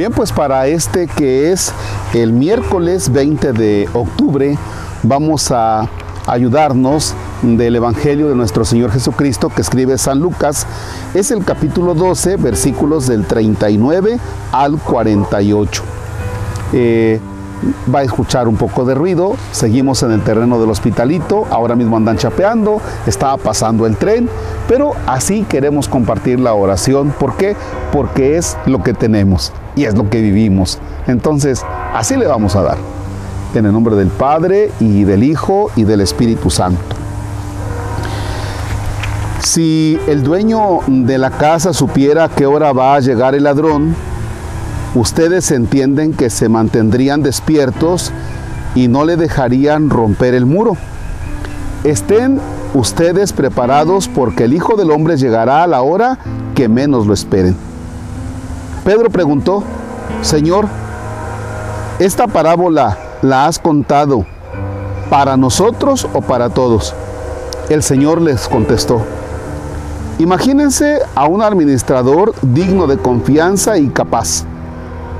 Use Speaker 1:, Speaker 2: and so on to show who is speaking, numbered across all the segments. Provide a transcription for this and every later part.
Speaker 1: Bien, pues para este que es el miércoles 20 de octubre, vamos a ayudarnos del Evangelio de nuestro Señor Jesucristo que escribe San Lucas. Es el capítulo 12, versículos del 39 al 48. Eh, va a escuchar un poco de ruido, seguimos en el terreno del hospitalito, ahora mismo andan chapeando, estaba pasando el tren, pero así queremos compartir la oración. ¿Por qué? Porque es lo que tenemos y es lo que vivimos. Entonces, así le vamos a dar. En el nombre del Padre y del Hijo y del Espíritu Santo. Si el dueño de la casa supiera a qué hora va a llegar el ladrón, ustedes entienden que se mantendrían despiertos y no le dejarían romper el muro. Estén ustedes preparados porque el Hijo del Hombre llegará a la hora que menos lo esperen. Pedro preguntó, Señor, ¿esta parábola la has contado para nosotros o para todos? El Señor les contestó, imagínense a un administrador digno de confianza y capaz.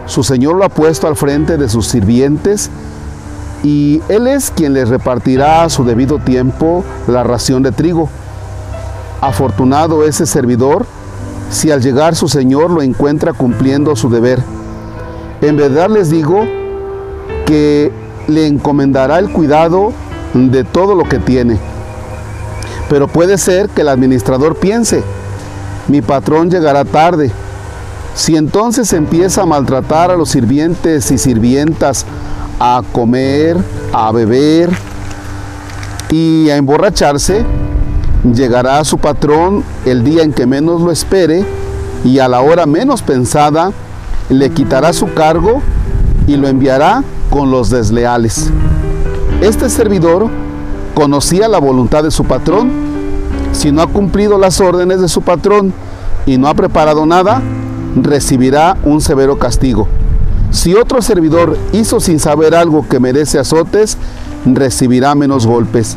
Speaker 1: Su Señor lo ha puesto al frente de sus sirvientes y Él es quien les repartirá a su debido tiempo la ración de trigo. Afortunado ese servidor si al llegar su Señor lo encuentra cumpliendo su deber. En verdad les digo que le encomendará el cuidado de todo lo que tiene. Pero puede ser que el administrador piense, mi patrón llegará tarde. Si entonces empieza a maltratar a los sirvientes y sirvientas, a comer, a beber y a emborracharse, llegará a su patrón el día en que menos lo espere y a la hora menos pensada le quitará su cargo y lo enviará con los desleales. Este servidor conocía la voluntad de su patrón. Si no ha cumplido las órdenes de su patrón y no ha preparado nada, recibirá un severo castigo. Si otro servidor hizo sin saber algo que merece azotes, recibirá menos golpes.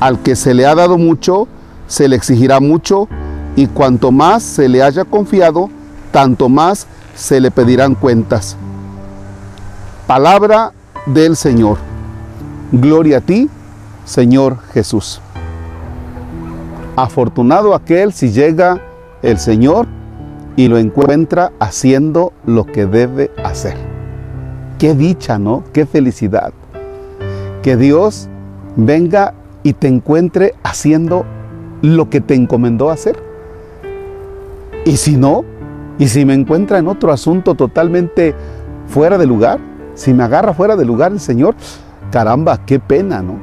Speaker 1: Al que se le ha dado mucho, se le exigirá mucho, y cuanto más se le haya confiado, tanto más se le pedirán cuentas. Palabra del Señor. Gloria a ti, Señor Jesús. Afortunado aquel si llega el Señor y lo encuentra haciendo lo que debe hacer. Qué dicha, ¿no? Qué felicidad. Que Dios venga y te encuentre haciendo lo que te encomendó hacer. Y si no, y si me encuentra en otro asunto totalmente fuera de lugar, si me agarra fuera de lugar el Señor, caramba, qué pena, ¿no?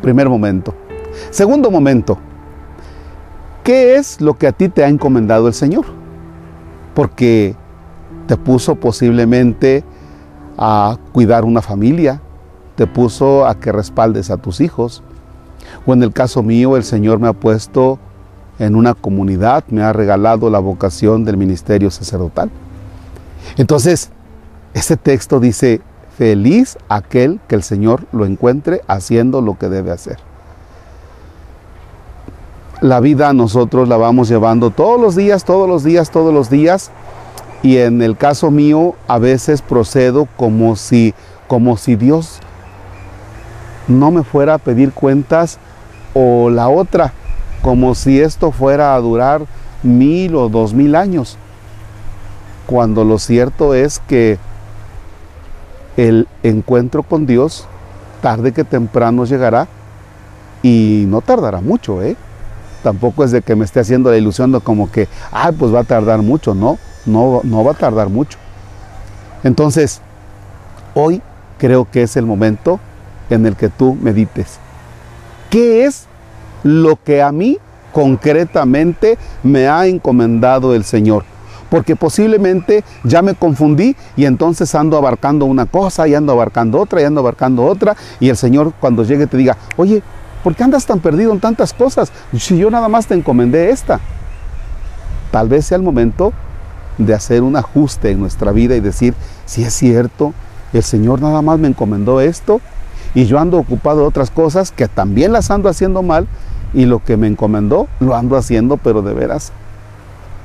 Speaker 1: Primer momento. Segundo momento, ¿qué es lo que a ti te ha encomendado el Señor? Porque te puso posiblemente a cuidar una familia, te puso a que respaldes a tus hijos. O en el caso mío, el Señor me ha puesto en una comunidad, me ha regalado la vocación del ministerio sacerdotal. Entonces, este texto dice, feliz aquel que el Señor lo encuentre haciendo lo que debe hacer. La vida nosotros la vamos llevando todos los días, todos los días, todos los días. Y en el caso mío, a veces procedo como si, como si Dios no me fuera a pedir cuentas o la otra, como si esto fuera a durar mil o dos mil años, cuando lo cierto es que el encuentro con Dios tarde que temprano llegará y no tardará mucho, ¿eh? Tampoco es de que me esté haciendo la ilusión de como que, ah, pues va a tardar mucho, no, no, no va a tardar mucho. Entonces, hoy creo que es el momento en el que tú medites. ¿Qué es lo que a mí concretamente me ha encomendado el Señor? Porque posiblemente ya me confundí y entonces ando abarcando una cosa y ando abarcando otra y ando abarcando otra y el Señor cuando llegue te diga, oye, ¿por qué andas tan perdido en tantas cosas? Si yo nada más te encomendé esta. Tal vez sea el momento de hacer un ajuste en nuestra vida y decir, si es cierto, el Señor nada más me encomendó esto y yo ando ocupado de otras cosas que también las ando haciendo mal y lo que me encomendó lo ando haciendo pero de veras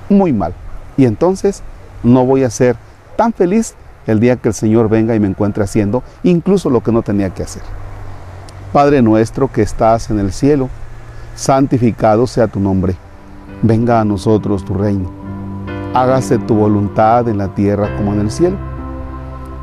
Speaker 1: muy mal. Y entonces no voy a ser tan feliz el día que el Señor venga y me encuentre haciendo incluso lo que no tenía que hacer. Padre nuestro que estás en el cielo, santificado sea tu nombre. Venga a nosotros tu reino. Hágase tu voluntad en la tierra como en el cielo.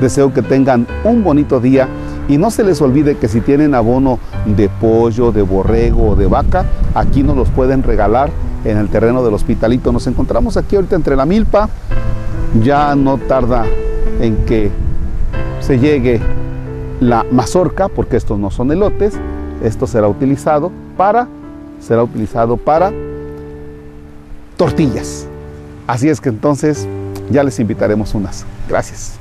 Speaker 1: Deseo que tengan un bonito día y no se les olvide que si tienen abono de pollo, de borrego o de vaca, aquí nos los pueden regalar en el terreno del hospitalito. Nos encontramos aquí ahorita entre la milpa. Ya no tarda en que se llegue la mazorca, porque estos no son elotes. Esto será utilizado para, será utilizado para tortillas. Así es que entonces ya les invitaremos unas. Gracias.